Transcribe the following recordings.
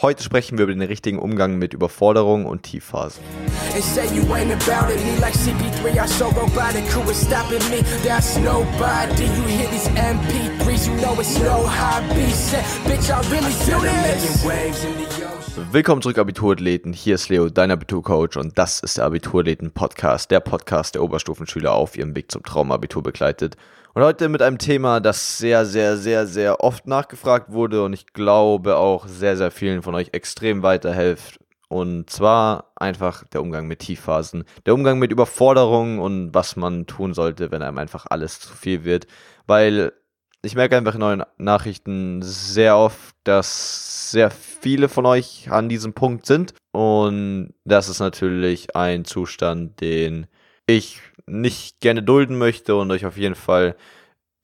Heute sprechen wir über den richtigen Umgang mit Überforderung und Tiefphasen. Willkommen zurück, Abiturathleten. Hier ist Leo, dein Abiturcoach, und das ist der Abiturathleten-Podcast, der Podcast, der Oberstufenschüler auf ihrem Weg zum Traumabitur begleitet. Und heute mit einem Thema, das sehr, sehr, sehr, sehr oft nachgefragt wurde und ich glaube auch sehr, sehr vielen von euch extrem weiterhilft. Und zwar einfach der Umgang mit Tiefphasen, der Umgang mit Überforderungen und was man tun sollte, wenn einem einfach alles zu viel wird. Weil ich merke einfach in neuen Nachrichten sehr oft, dass sehr viele von euch an diesem Punkt sind. Und das ist natürlich ein Zustand, den ich nicht gerne dulden möchte und euch auf jeden Fall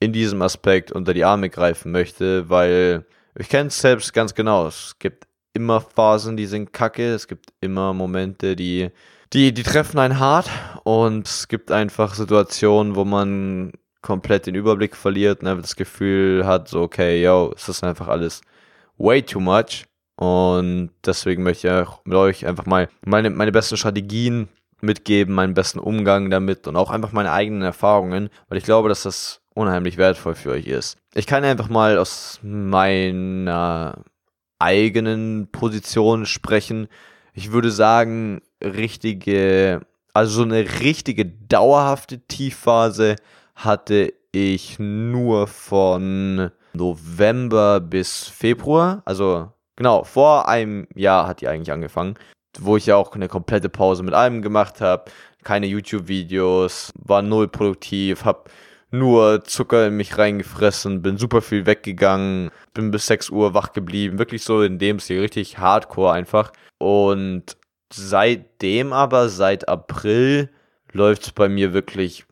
in diesem Aspekt unter die Arme greifen möchte, weil ich kenne es selbst ganz genau. Es gibt immer Phasen, die sind kacke. Es gibt immer Momente, die, die, die treffen einen hart. Und es gibt einfach Situationen, wo man komplett den Überblick verliert und einfach das Gefühl hat, so, okay, yo, es ist einfach alles way too much. Und deswegen möchte ich auch mit euch einfach mal meine, meine besten Strategien mitgeben, meinen besten Umgang damit und auch einfach meine eigenen Erfahrungen, weil ich glaube, dass das unheimlich wertvoll für euch ist. Ich kann einfach mal aus meiner eigenen Position sprechen. Ich würde sagen, richtige, also so eine richtige dauerhafte Tiefphase hatte ich nur von November bis Februar. Also genau, vor einem Jahr hat die eigentlich angefangen wo ich ja auch eine komplette Pause mit allem gemacht habe, keine YouTube-Videos, war null produktiv, habe nur Zucker in mich reingefressen, bin super viel weggegangen, bin bis 6 Uhr wach geblieben, wirklich so in dem Stil, richtig hardcore einfach. Und seitdem aber, seit April, läuft es bei mir wirklich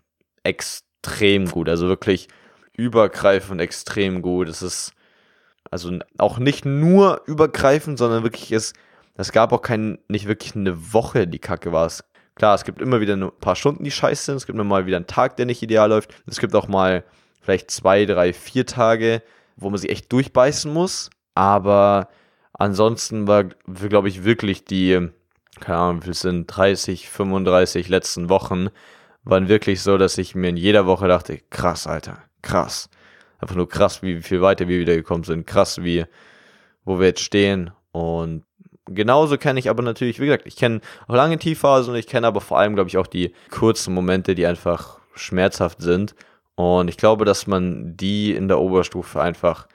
extrem gut, also wirklich übergreifend extrem gut. Es ist also auch nicht nur übergreifend, sondern wirklich ist es gab auch kein, nicht wirklich eine Woche, die kacke war. Es, klar, es gibt immer wieder ein paar Stunden, die scheiße sind. Es gibt immer mal wieder einen Tag, der nicht ideal läuft. Es gibt auch mal vielleicht zwei, drei, vier Tage, wo man sich echt durchbeißen muss. Aber ansonsten war, glaube ich, wirklich die, keine Ahnung, wir sind 30, 35 letzten Wochen, waren wirklich so, dass ich mir in jeder Woche dachte, krass, Alter, krass. Einfach nur krass, wie viel weiter wir wieder gekommen sind. Krass, wie, wo wir jetzt stehen. Und genauso kenne ich aber natürlich, wie gesagt, ich kenne auch lange Tiefphasen und ich kenne aber vor allem, glaube ich, auch die kurzen Momente, die einfach schmerzhaft sind. Und ich glaube, dass man die in der Oberstufe einfach,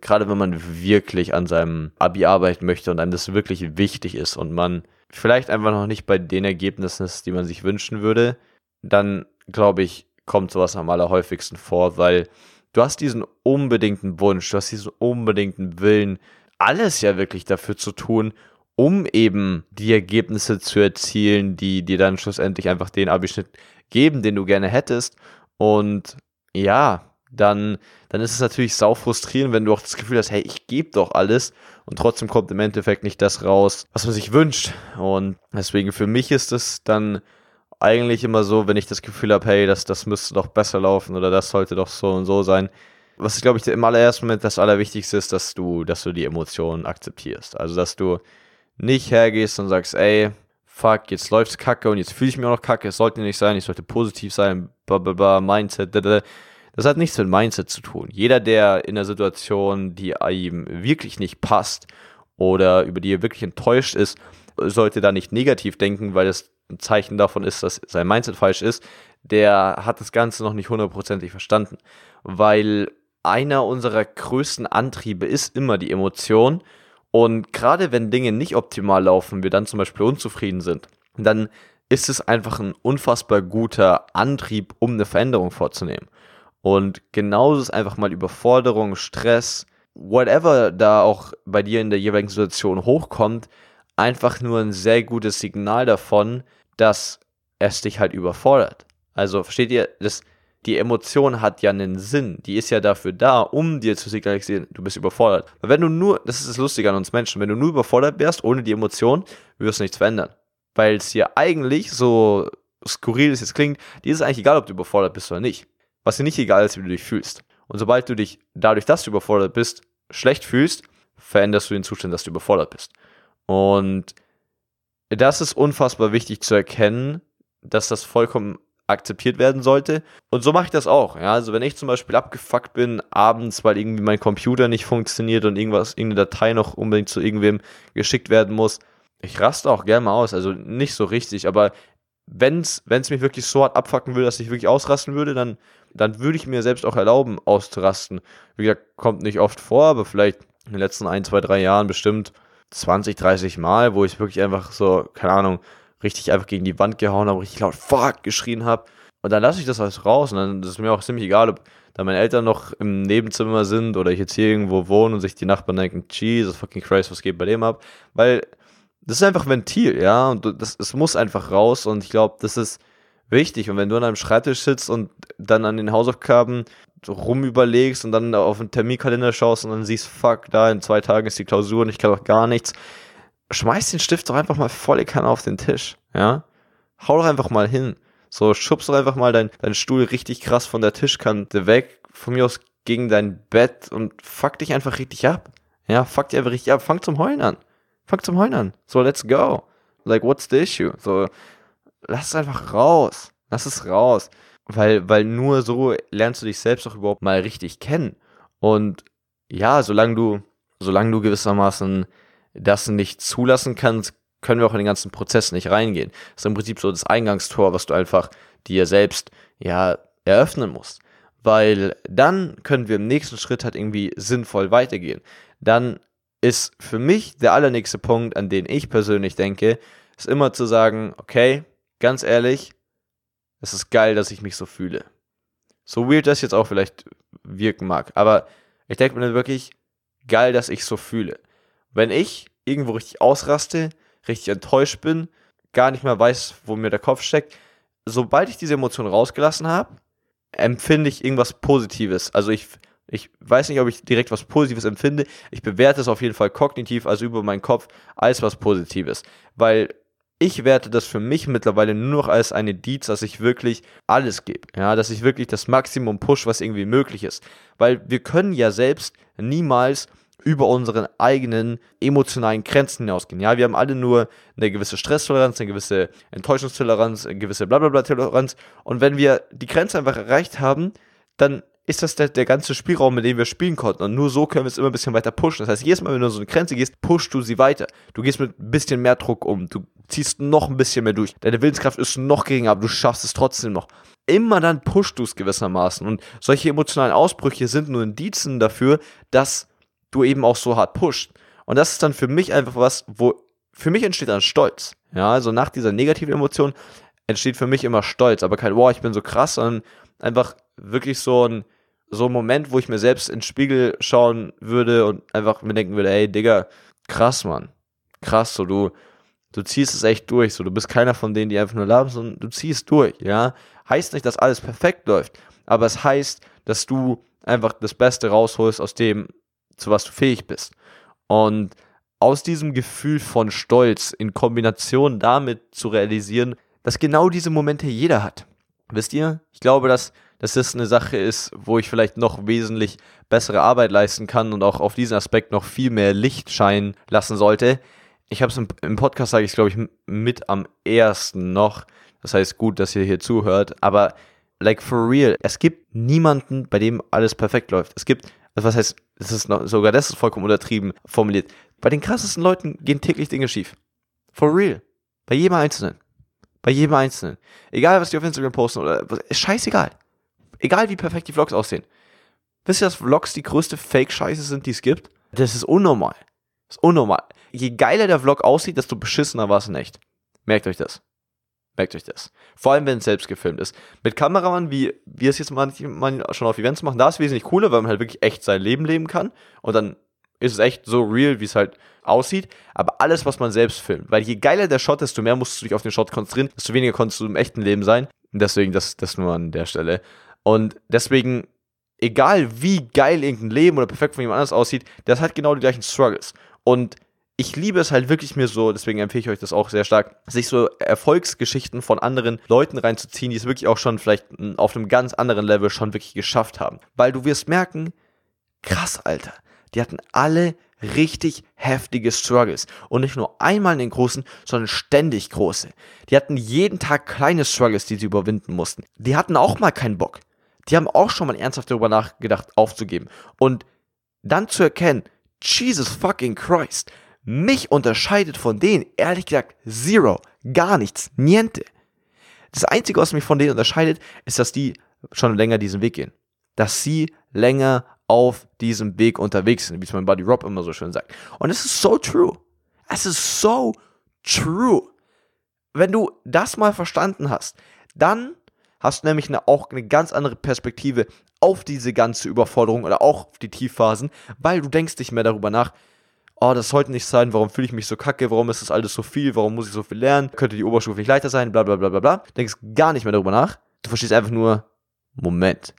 gerade wenn man wirklich an seinem Abi arbeiten möchte und einem das wirklich wichtig ist und man vielleicht einfach noch nicht bei den Ergebnissen ist, die man sich wünschen würde, dann glaube ich, kommt sowas am allerhäufigsten vor, weil du hast diesen unbedingten Wunsch, du hast diesen unbedingten Willen, alles ja wirklich dafür zu tun, um eben die Ergebnisse zu erzielen, die dir dann schlussendlich einfach den Abischnitt geben, den du gerne hättest. Und ja, dann, dann ist es natürlich sau frustrierend, wenn du auch das Gefühl hast, hey, ich gebe doch alles und trotzdem kommt im Endeffekt nicht das raus, was man sich wünscht. Und deswegen für mich ist es dann eigentlich immer so, wenn ich das Gefühl habe, hey, das, das müsste doch besser laufen oder das sollte doch so und so sein. Was, glaube ich, im allerersten Moment das Allerwichtigste ist, dass du, dass du die Emotionen akzeptierst. Also, dass du nicht hergehst und sagst, ey, fuck, jetzt läuft's kacke und jetzt fühle ich mich auch noch kacke, es sollte nicht sein, ich sollte positiv sein, blablabla, Mindset, blablabla. Das hat nichts mit Mindset zu tun. Jeder, der in einer Situation, die ihm wirklich nicht passt oder über die er wirklich enttäuscht ist, sollte da nicht negativ denken, weil es ein Zeichen davon ist, dass sein Mindset falsch ist. Der hat das Ganze noch nicht hundertprozentig verstanden. Weil einer unserer größten Antriebe ist immer die Emotion und gerade wenn Dinge nicht optimal laufen, wir dann zum Beispiel unzufrieden sind, dann ist es einfach ein unfassbar guter Antrieb, um eine Veränderung vorzunehmen. Und genauso ist einfach mal Überforderung, Stress, whatever da auch bei dir in der jeweiligen Situation hochkommt, einfach nur ein sehr gutes Signal davon, dass es dich halt überfordert. Also versteht ihr, das, die Emotion hat ja einen Sinn. Die ist ja dafür da, um dir zu signalisieren, du bist überfordert. Weil wenn du nur, das ist das Lustige an uns Menschen, wenn du nur überfordert wärst, ohne die Emotion, wirst du nichts verändern. Weil es dir eigentlich, so skurril es jetzt klingt, dir ist eigentlich egal, ob du überfordert bist oder nicht. Was dir nicht egal ist, wie du dich fühlst. Und sobald du dich dadurch, dass du überfordert bist, schlecht fühlst, veränderst du den Zustand, dass du überfordert bist. Und das ist unfassbar wichtig zu erkennen, dass das vollkommen akzeptiert werden sollte. Und so mache ich das auch. Ja, also wenn ich zum Beispiel abgefuckt bin abends, weil irgendwie mein Computer nicht funktioniert und irgendwas, irgendeine Datei noch unbedingt zu irgendwem geschickt werden muss, ich raste auch gerne mal aus. Also nicht so richtig, aber wenn es mich wirklich so hart abfucken würde, dass ich wirklich ausrasten würde, dann, dann würde ich mir selbst auch erlauben, auszurasten. Wie gesagt, kommt nicht oft vor, aber vielleicht in den letzten ein, zwei, drei Jahren bestimmt 20, 30 Mal, wo ich wirklich einfach so, keine Ahnung, richtig einfach gegen die Wand gehauen habe, richtig laut Fuck geschrien habe. Und dann lasse ich das alles raus und dann ist es mir auch ziemlich egal, ob da meine Eltern noch im Nebenzimmer sind oder ich jetzt hier irgendwo wohne und sich die Nachbarn denken, Jesus fucking Christ, was geht bei dem ab? Weil das ist einfach Ventil, ja, und das, das muss einfach raus und ich glaube, das ist wichtig. Und wenn du an einem Schreibtisch sitzt und dann an den Hausaufgaben so rumüberlegst und dann auf den Terminkalender schaust und dann siehst, fuck, da in zwei Tagen ist die Klausur und ich kann doch gar nichts, schmeiß den Stift doch einfach mal volle Kanne auf den Tisch, ja. Hau doch einfach mal hin. So, schubst doch einfach mal deinen dein Stuhl richtig krass von der Tischkante weg, von mir aus gegen dein Bett und fuck dich einfach richtig ab. Ja, fuck dich einfach richtig ab. Fang zum Heulen an. Fang zum Heulen an. So, let's go. Like, what's the issue? So, lass es einfach raus. Lass es raus. Weil, weil nur so lernst du dich selbst auch überhaupt mal richtig kennen. Und ja, solange du, solange du gewissermaßen das nicht zulassen kannst, können wir auch in den ganzen Prozess nicht reingehen. Das ist im Prinzip so das Eingangstor, was du einfach dir selbst ja eröffnen musst. Weil dann können wir im nächsten Schritt halt irgendwie sinnvoll weitergehen. Dann ist für mich der allernächste Punkt, an den ich persönlich denke, ist immer zu sagen, okay, ganz ehrlich, es ist geil, dass ich mich so fühle. So weird das jetzt auch vielleicht wirken mag, aber ich denke mir wirklich, geil, dass ich so fühle. Wenn ich irgendwo richtig ausraste, richtig enttäuscht bin, gar nicht mehr weiß, wo mir der Kopf steckt, sobald ich diese Emotion rausgelassen habe, empfinde ich irgendwas Positives. Also ich, ich weiß nicht, ob ich direkt was Positives empfinde. Ich bewerte es auf jeden Fall kognitiv, also über meinen Kopf, als was Positives. Weil ich werte das für mich mittlerweile nur noch als eine Deeds, dass ich wirklich alles gebe. Ja, dass ich wirklich das Maximum push, was irgendwie möglich ist. Weil wir können ja selbst niemals über unseren eigenen emotionalen Grenzen hinausgehen. Ja, wir haben alle nur eine gewisse Stresstoleranz, eine gewisse Enttäuschungstoleranz, eine gewisse Blablabla-Toleranz. Und wenn wir die Grenze einfach erreicht haben, dann ist das der, der ganze Spielraum, mit dem wir spielen konnten. Und nur so können wir es immer ein bisschen weiter pushen. Das heißt, jedes Mal, wenn du so eine Grenze gehst, pushst du sie weiter. Du gehst mit ein bisschen mehr Druck um. Du ziehst noch ein bisschen mehr durch. Deine Willenskraft ist noch geringer, aber du schaffst es trotzdem noch. Immer dann pushst du es gewissermaßen. Und solche emotionalen Ausbrüche sind nur Indizien dafür, dass du eben auch so hart pusht. Und das ist dann für mich einfach was, wo für mich entsteht dann Stolz. Ja, also nach dieser negativen Emotion entsteht für mich immer Stolz, aber kein, wow, ich bin so krass, sondern einfach wirklich so ein, so ein Moment, wo ich mir selbst ins Spiegel schauen würde und einfach mir denken würde, ey, Digga, krass, Mann. Krass, so du, du ziehst es echt durch, so du bist keiner von denen, die einfach nur laben, sondern du ziehst durch, ja. Heißt nicht, dass alles perfekt läuft, aber es heißt, dass du einfach das Beste rausholst aus dem, zu was du fähig bist. Und aus diesem Gefühl von Stolz in Kombination damit zu realisieren, dass genau diese Momente jeder hat. Wisst ihr? Ich glaube, dass, dass das eine Sache ist, wo ich vielleicht noch wesentlich bessere Arbeit leisten kann und auch auf diesen Aspekt noch viel mehr Licht scheinen lassen sollte. Ich habe es im, im, Podcast, sage ich glaube ich, mit am ersten noch. Das heißt, gut, dass ihr hier zuhört. Aber like for real, es gibt niemanden, bei dem alles perfekt läuft. Es gibt also was heißt, das ist noch, sogar das ist vollkommen untertrieben formuliert. Bei den krassesten Leuten gehen täglich Dinge schief. For real. Bei jedem Einzelnen. Bei jedem Einzelnen. Egal, was die auf Instagram posten oder, ist scheißegal. Egal, wie perfekt die Vlogs aussehen. Wisst ihr, dass Vlogs die größte Fake-Scheiße sind, die es gibt? Das ist unnormal. Das ist unnormal. Je geiler der Vlog aussieht, desto beschissener war es in echt. Merkt euch das. Merkt euch das. Vor allem, wenn es selbst gefilmt ist. Mit Kameramann, wie wir es jetzt manchmal schon auf Events machen, da ist es wesentlich cooler, weil man halt wirklich echt sein Leben leben kann. Und dann ist es echt so real, wie es halt aussieht. Aber alles, was man selbst filmt. Weil je geiler der Shot, desto mehr musst du dich auf den Shot konzentrieren, desto weniger konntest du im echten Leben sein. Und deswegen, das, das nur an der Stelle. Und deswegen, egal wie geil irgendein Leben oder perfekt von jemand anders aussieht, das hat genau die gleichen Struggles. Und ich liebe es halt wirklich mir so, deswegen empfehle ich euch das auch sehr stark, sich so Erfolgsgeschichten von anderen Leuten reinzuziehen, die es wirklich auch schon vielleicht auf einem ganz anderen Level schon wirklich geschafft haben. Weil du wirst merken, krass, Alter, die hatten alle richtig heftige Struggles. Und nicht nur einmal in den großen, sondern ständig große. Die hatten jeden Tag kleine Struggles, die sie überwinden mussten. Die hatten auch mal keinen Bock. Die haben auch schon mal ernsthaft darüber nachgedacht, aufzugeben. Und dann zu erkennen, Jesus fucking Christ, mich unterscheidet von denen, ehrlich gesagt, zero, gar nichts, niente. Das Einzige, was mich von denen unterscheidet, ist, dass die schon länger diesen Weg gehen. Dass sie länger auf diesem Weg unterwegs sind, wie es mein Buddy Rob immer so schön sagt. Und es ist so true. Es ist so true. Wenn du das mal verstanden hast, dann hast du nämlich eine, auch eine ganz andere Perspektive auf diese ganze Überforderung oder auch auf die Tiefphasen, weil du denkst nicht mehr darüber nach, oh, das sollte nicht sein, warum fühle ich mich so kacke, warum ist das alles so viel, warum muss ich so viel lernen, könnte die Oberstufe nicht leichter sein, bla bla bla bla bla. Denkst gar nicht mehr darüber nach. Du verstehst einfach nur, Moment,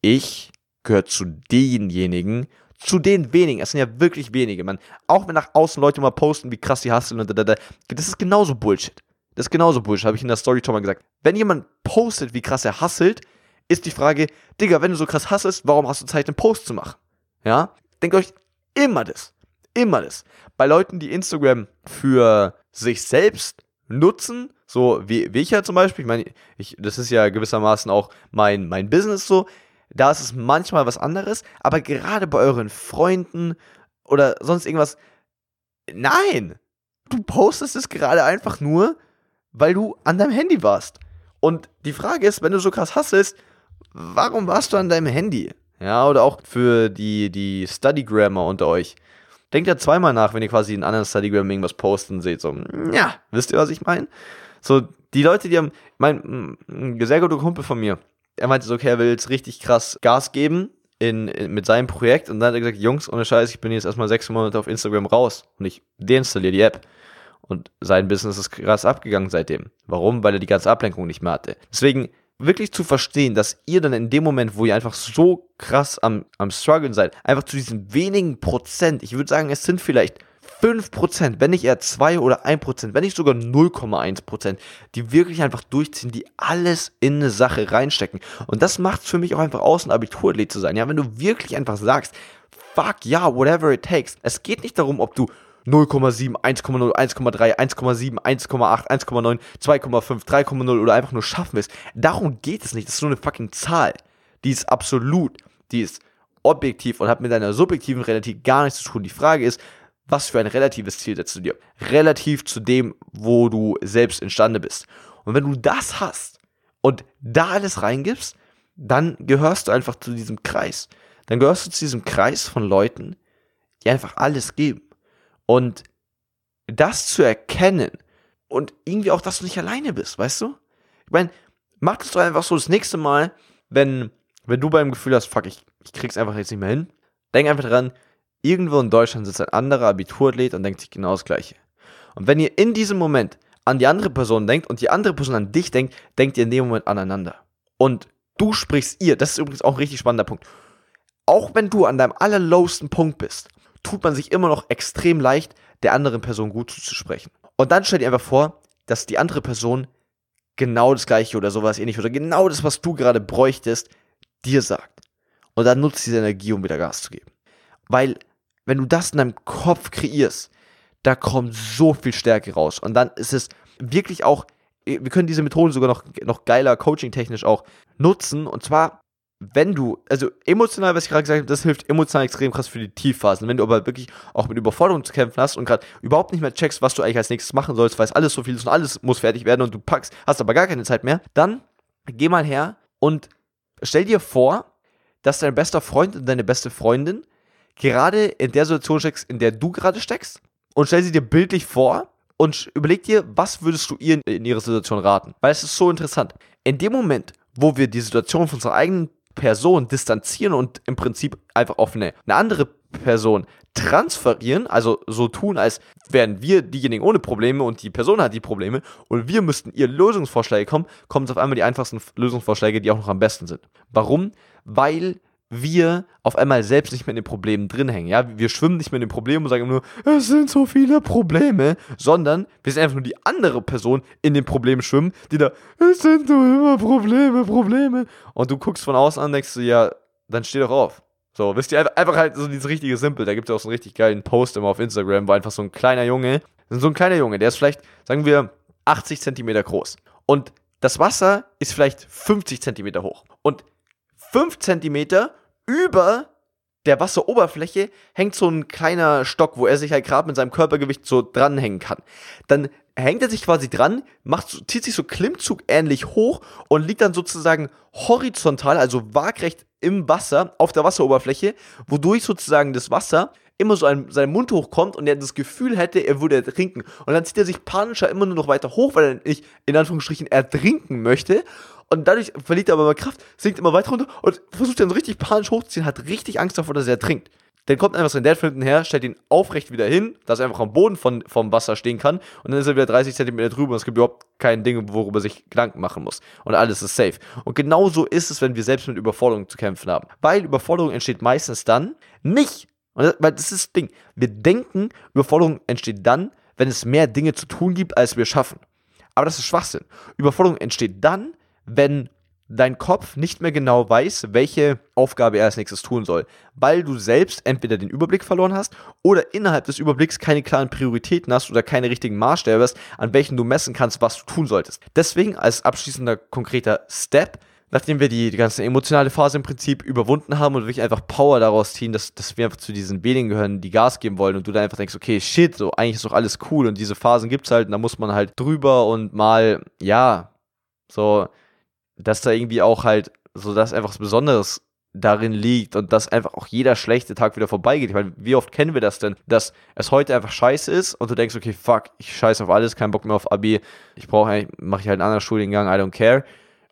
ich gehöre zu denjenigen, zu den wenigen, es sind ja wirklich wenige, man, auch wenn nach außen Leute mal posten, wie krass die hasseln und da, da, da, das ist genauso Bullshit. Das ist genauso Bullshit, habe ich in der Story schon mal gesagt. Wenn jemand postet, wie krass er hasselt, ist die Frage, Digga, wenn du so krass hasselst, warum hast du Zeit, einen Post zu machen? Ja? Denkt euch immer das. Immer das. Bei Leuten, die Instagram für sich selbst nutzen, so wie, wie ich ja zum Beispiel, ich meine, ich, das ist ja gewissermaßen auch mein, mein Business so, da ist es manchmal was anderes, aber gerade bei euren Freunden oder sonst irgendwas, nein, du postest es gerade einfach nur, weil du an deinem Handy warst. Und die Frage ist, wenn du so krass hasselst, warum warst du an deinem Handy? Ja, oder auch für die, die Study-Grammar unter euch. Denkt ja zweimal nach, wenn ihr quasi in anderen Studygram irgendwas posten seht. So, ja, wisst ihr, was ich meine? So, die Leute, die haben, mein, ein sehr guter Kumpel von mir, er meinte so, okay, er will jetzt richtig krass Gas geben in, in, mit seinem Projekt und dann hat er gesagt, Jungs, ohne Scheiß, ich bin jetzt erstmal sechs Monate auf Instagram raus und ich deinstalliere die App. Und sein Business ist krass abgegangen seitdem. Warum? Weil er die ganze Ablenkung nicht mehr hatte. Deswegen wirklich zu verstehen, dass ihr dann in dem Moment, wo ihr einfach so krass am, am Struggeln seid, einfach zu diesen wenigen Prozent, ich würde sagen, es sind vielleicht 5%, wenn nicht eher 2 oder 1%, wenn nicht sogar 0,1%, die wirklich einfach durchziehen, die alles in eine Sache reinstecken. Und das macht es für mich auch einfach aus, ein Abiturathlet zu sein. Ja, wenn du wirklich einfach sagst, fuck ja, yeah, whatever it takes. Es geht nicht darum, ob du 0,7, 1,0, 1,3, 1,7, 1,8, 1,9, 2,5, 3,0 oder einfach nur schaffen willst. Darum geht es nicht. Das ist nur eine fucking Zahl. Die ist absolut, die ist objektiv und hat mit deiner subjektiven Realität gar nichts zu tun. Die Frage ist, was für ein relatives Ziel setzt du dir? Relativ zu dem, wo du selbst imstande bist. Und wenn du das hast und da alles reingibst, dann gehörst du einfach zu diesem Kreis. Dann gehörst du zu diesem Kreis von Leuten, die einfach alles geben. Und das zu erkennen und irgendwie auch, dass du nicht alleine bist, weißt du? Ich meine, mach das doch einfach so das nächste Mal, wenn, wenn du beim Gefühl hast, fuck, ich, ich krieg's einfach jetzt nicht mehr hin. Denk einfach dran, irgendwo in Deutschland sitzt ein anderer Abiturathlet und denkt sich genau das Gleiche. Und wenn ihr in diesem Moment an die andere Person denkt und die andere Person an dich denkt, denkt ihr in dem Moment aneinander. Und du sprichst ihr, das ist übrigens auch ein richtig spannender Punkt. Auch wenn du an deinem allerlowsten Punkt bist tut man sich immer noch extrem leicht, der anderen Person gut zuzusprechen. Und dann stell dir einfach vor, dass die andere Person genau das gleiche oder sowas ähnlich oder genau das, was du gerade bräuchtest, dir sagt. Und dann nutzt diese Energie, um wieder Gas zu geben. Weil, wenn du das in deinem Kopf kreierst, da kommt so viel Stärke raus. Und dann ist es wirklich auch, wir können diese Methode sogar noch, noch geiler coaching-technisch auch nutzen. Und zwar wenn du, also emotional, was ich gerade gesagt habe, das hilft emotional extrem krass für die Tiefphasen. Wenn du aber wirklich auch mit Überforderung zu kämpfen hast und gerade überhaupt nicht mehr checkst, was du eigentlich als nächstes machen sollst, weil es alles so viel ist und alles muss fertig werden und du packst, hast aber gar keine Zeit mehr, dann geh mal her und stell dir vor, dass dein bester Freund und deine beste Freundin gerade in der Situation steckst, in der du gerade steckst und stell sie dir bildlich vor und überleg dir, was würdest du ihr in ihrer Situation raten? Weil es ist so interessant. In dem Moment, wo wir die Situation von unserer eigenen Person distanzieren und im Prinzip einfach auf eine, eine andere Person transferieren, also so tun, als wären wir diejenigen ohne Probleme und die Person hat die Probleme und wir müssten ihr Lösungsvorschläge kommen, kommen es auf einmal die einfachsten Lösungsvorschläge, die auch noch am besten sind. Warum? Weil wir auf einmal selbst nicht mehr in den Problemen drin hängen. Ja, wir schwimmen nicht mehr in den Problemen und sagen nur, es sind so viele Probleme, sondern wir sind einfach nur die andere Person in den Problemen schwimmen, die da, es sind nur immer Probleme, Probleme. Und du guckst von außen an, denkst du, ja, dann steh doch auf. So, wisst ihr, einfach halt so dieses richtige Simpel. Da gibt es auch so einen richtig geilen Post immer auf Instagram, wo einfach so ein kleiner Junge, so ein kleiner Junge, der ist vielleicht, sagen wir, 80 Zentimeter groß. Und das Wasser ist vielleicht 50 Zentimeter hoch. Und 5 Zentimeter über der Wasseroberfläche hängt so ein kleiner Stock, wo er sich halt gerade mit seinem Körpergewicht so dranhängen kann. Dann hängt er sich quasi dran, macht, zieht sich so Klimmzug ähnlich hoch und liegt dann sozusagen horizontal, also waagrecht im Wasser, auf der Wasseroberfläche, wodurch sozusagen das Wasser immer so an seinen Mund hochkommt und er das Gefühl hätte, er würde ertrinken. Und dann zieht er sich panischer immer nur noch weiter hoch, weil er nicht in Anführungsstrichen ertrinken möchte. Und dadurch verliert er aber mal Kraft, sinkt immer weiter runter und versucht dann so richtig panisch hochzuziehen, hat richtig Angst davor, dass er ertrinkt. Dann kommt einfach sein Dad von hinten her, stellt ihn aufrecht wieder hin, dass er einfach am Boden von, vom Wasser stehen kann. Und dann ist er wieder 30 Zentimeter drüber und es gibt überhaupt kein Ding, worüber sich Gedanken machen muss. Und alles ist safe. Und genauso ist es, wenn wir selbst mit Überforderung zu kämpfen haben. Weil Überforderung entsteht meistens dann nicht, das, weil das ist das Ding. Wir denken, Überforderung entsteht dann, wenn es mehr Dinge zu tun gibt, als wir schaffen. Aber das ist Schwachsinn. Überforderung entsteht dann, wenn dein Kopf nicht mehr genau weiß, welche Aufgabe er als nächstes tun soll, weil du selbst entweder den Überblick verloren hast oder innerhalb des Überblicks keine klaren Prioritäten hast oder keine richtigen Maßstäbe hast, an welchen du messen kannst, was du tun solltest. Deswegen als abschließender konkreter Step, nachdem wir die, die ganze emotionale Phase im Prinzip überwunden haben und wirklich einfach Power daraus ziehen, dass, dass wir einfach zu diesen wenigen gehören, die Gas geben wollen und du dann einfach denkst, okay, shit, so eigentlich ist doch alles cool und diese Phasen gibt's halt und da muss man halt drüber und mal, ja, so dass da irgendwie auch halt so dass einfach was Besonderes darin liegt und dass einfach auch jeder schlechte Tag wieder vorbeigeht. Ich meine, wie oft kennen wir das denn, dass es heute einfach scheiße ist und du denkst, okay, fuck, ich scheiße auf alles, kein Bock mehr auf Abi, ich brauche mache ich halt einen anderen Studiengang, I don't care.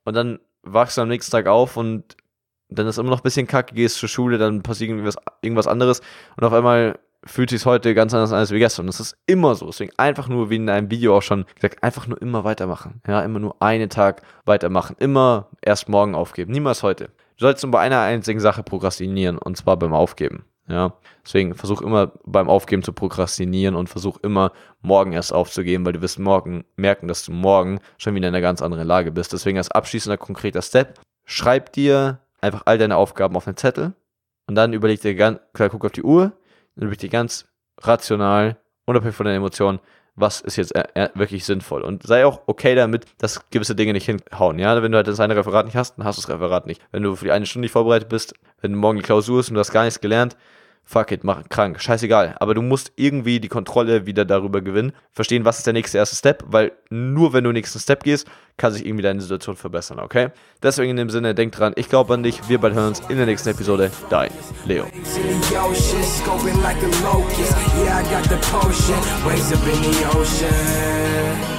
Und dann wachst du am nächsten Tag auf und dann ist immer noch ein bisschen kacke, gehst zur Schule, dann passiert irgendwas, irgendwas anderes und auf einmal fühlt sich heute ganz anders an als wie gestern. Und das ist immer so. Deswegen einfach nur, wie in einem Video auch schon gesagt, einfach nur immer weitermachen. Ja, immer nur einen Tag weitermachen. Immer erst morgen aufgeben. Niemals heute. Du sollst nur bei einer einzigen Sache prokrastinieren und zwar beim Aufgeben. Ja, deswegen versuch immer beim Aufgeben zu prokrastinieren und versuch immer morgen erst aufzugeben, weil du wirst morgen merken, dass du morgen schon wieder in einer ganz anderen Lage bist. Deswegen als abschließender konkreter Step, schreib dir einfach all deine Aufgaben auf einen Zettel und dann überleg dir ganz klar, guck auf die Uhr, dann wirklich ganz rational, unabhängig von den Emotionen, was ist jetzt wirklich sinnvoll. Und sei auch okay damit, dass gewisse Dinge nicht hinhauen. Ja, wenn du halt das eine Referat nicht hast, dann hast du das Referat nicht. Wenn du für die eine Stunde nicht vorbereitet bist, wenn morgen die Klausur ist und du hast gar nichts gelernt, fuck it, mach krank, scheißegal. Aber du musst irgendwie die Kontrolle wieder darüber gewinnen, verstehen, was ist der nächste erste Step, weil nur wenn du den nächsten Step gehst, kann sich irgendwie deine Situation verbessern, okay? Deswegen in dem Sinne, denk dran, ich glaube an dich, wir bald hören uns in der nächsten Episode. Dein Leo. Yeah,